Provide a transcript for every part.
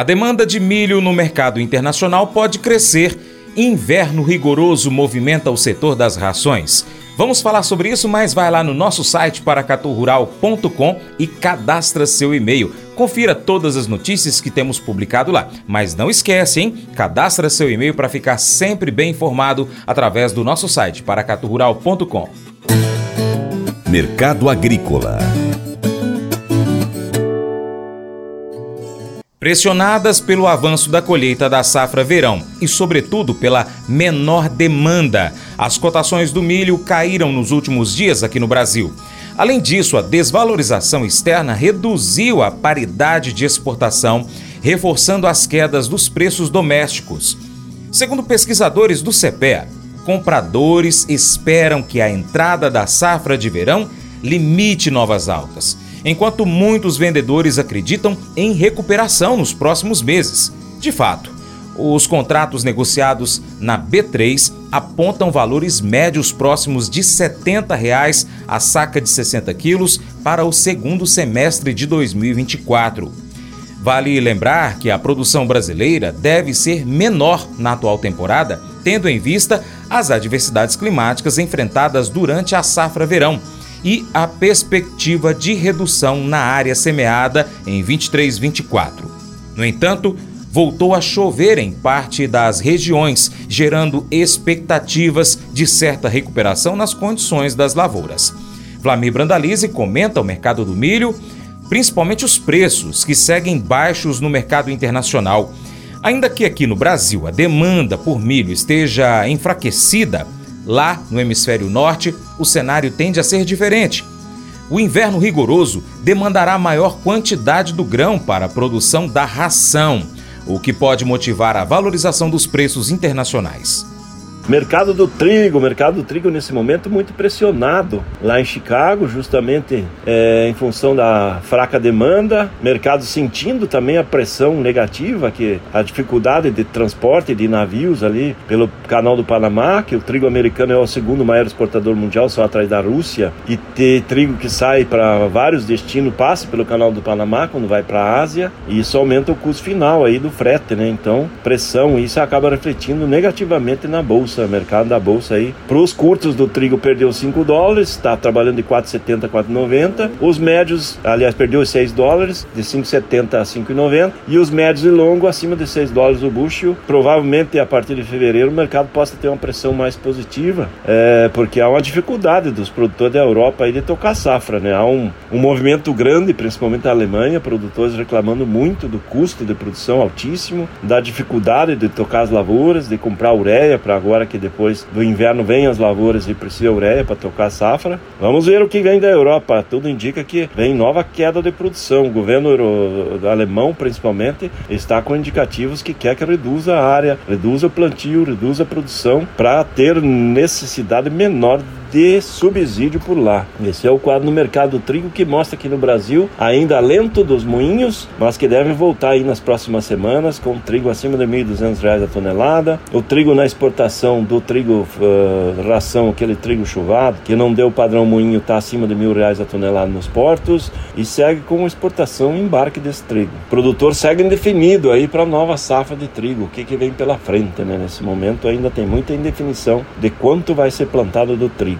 A demanda de milho no mercado internacional pode crescer. Inverno rigoroso movimenta o setor das rações. Vamos falar sobre isso, mas vai lá no nosso site paracaturural.com e cadastra seu e-mail. Confira todas as notícias que temos publicado lá. Mas não esquece, hein? Cadastra seu e-mail para ficar sempre bem informado através do nosso site paracaturural.com. Mercado Agrícola Pressionadas pelo avanço da colheita da safra verão e, sobretudo, pela menor demanda, as cotações do milho caíram nos últimos dias aqui no Brasil. Além disso, a desvalorização externa reduziu a paridade de exportação, reforçando as quedas dos preços domésticos. Segundo pesquisadores do CPEA, compradores esperam que a entrada da safra de verão limite novas altas enquanto muitos vendedores acreditam em recuperação nos próximos meses. De fato, os contratos negociados na B3 apontam valores médios próximos de 70 reais a saca de 60 quilos para o segundo semestre de 2024. Vale lembrar que a produção brasileira deve ser menor na atual temporada, tendo em vista as adversidades climáticas enfrentadas durante a safra verão e a perspectiva de redução na área semeada em 23-24. No entanto, voltou a chover em parte das regiões, gerando expectativas de certa recuperação nas condições das lavouras. Flamir Brandalize comenta o mercado do milho, principalmente os preços, que seguem baixos no mercado internacional. Ainda que aqui no Brasil a demanda por milho esteja enfraquecida, Lá, no hemisfério norte, o cenário tende a ser diferente. O inverno rigoroso demandará maior quantidade do grão para a produção da ração, o que pode motivar a valorização dos preços internacionais. Mercado do trigo, mercado do trigo nesse momento muito pressionado lá em Chicago, justamente é, em função da fraca demanda, mercado sentindo também a pressão negativa, que a dificuldade de transporte de navios ali pelo canal do Panamá, que o trigo americano é o segundo maior exportador mundial, só atrás da Rússia, e ter trigo que sai para vários destinos passa pelo canal do Panamá quando vai para a Ásia, e isso aumenta o custo final aí do frete, né? Então, pressão, isso acaba refletindo negativamente na bolsa bolsa, mercado da bolsa aí. Para os curtos do trigo perdeu 5 dólares, está trabalhando de 4,70 a 4,90. Os médios, aliás, perdeu 6 dólares, de 5,70 a 5,90. E os médios e longos acima de 6 dólares o bushel. Provavelmente a partir de fevereiro o mercado possa ter uma pressão mais positiva, é, porque há uma dificuldade dos produtores da Europa aí de tocar safra, né? Há um, um movimento grande, principalmente na Alemanha, produtores reclamando muito do custo de produção altíssimo, da dificuldade de tocar as lavouras, de comprar ureia para agora que depois do inverno vem as lavouras e precisa ureia para tocar a safra. Vamos ver o que vem da Europa. Tudo indica que vem nova queda de produção. O governo alemão, principalmente, está com indicativos que quer que reduza a área, reduza o plantio, reduza a produção para ter necessidade menor de subsídio por lá. Esse é o quadro no mercado do trigo que mostra que no Brasil ainda lento dos moinhos, mas que deve voltar aí nas próximas semanas com trigo acima de R$ 1.200 a tonelada. O trigo na exportação do trigo uh, ração, aquele trigo chuvado, que não deu padrão moinho, está acima de mil reais a tonelada nos portos e segue com exportação e embarque desse trigo. O produtor segue indefinido aí para a nova safra de trigo, o que, que vem pela frente, né? Nesse momento ainda tem muita indefinição de quanto vai ser plantado do trigo.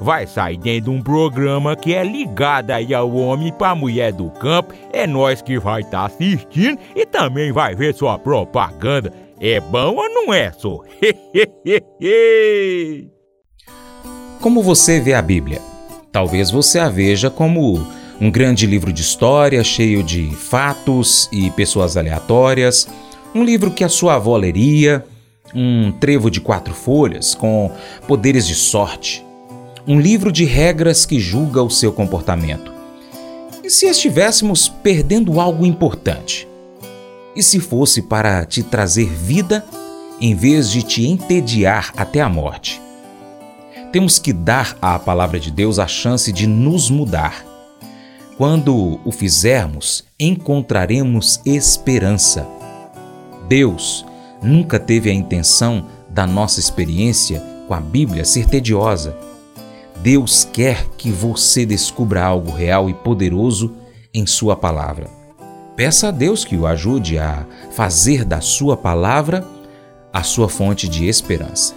vai sair dentro de um programa que é ligado aí ao homem para mulher do campo. É nós que vai estar tá assistindo e também vai ver sua propaganda. É bom ou não é, só? Como você vê a Bíblia? Talvez você a veja como um grande livro de história cheio de fatos e pessoas aleatórias, um livro que a sua avó leria, um trevo de quatro folhas com poderes de sorte, um livro de regras que julga o seu comportamento. E se estivéssemos perdendo algo importante? E se fosse para te trazer vida em vez de te entediar até a morte? Temos que dar à palavra de Deus a chance de nos mudar. Quando o fizermos, encontraremos esperança. Deus nunca teve a intenção da nossa experiência com a Bíblia ser tediosa. Deus quer que você descubra algo real e poderoso em Sua palavra. Peça a Deus que o ajude a fazer da Sua palavra a sua fonte de esperança.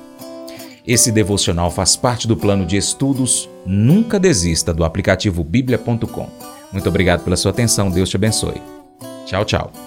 Esse devocional faz parte do plano de estudos Nunca Desista do aplicativo bíblia.com. Muito obrigado pela sua atenção, Deus te abençoe. Tchau, tchau.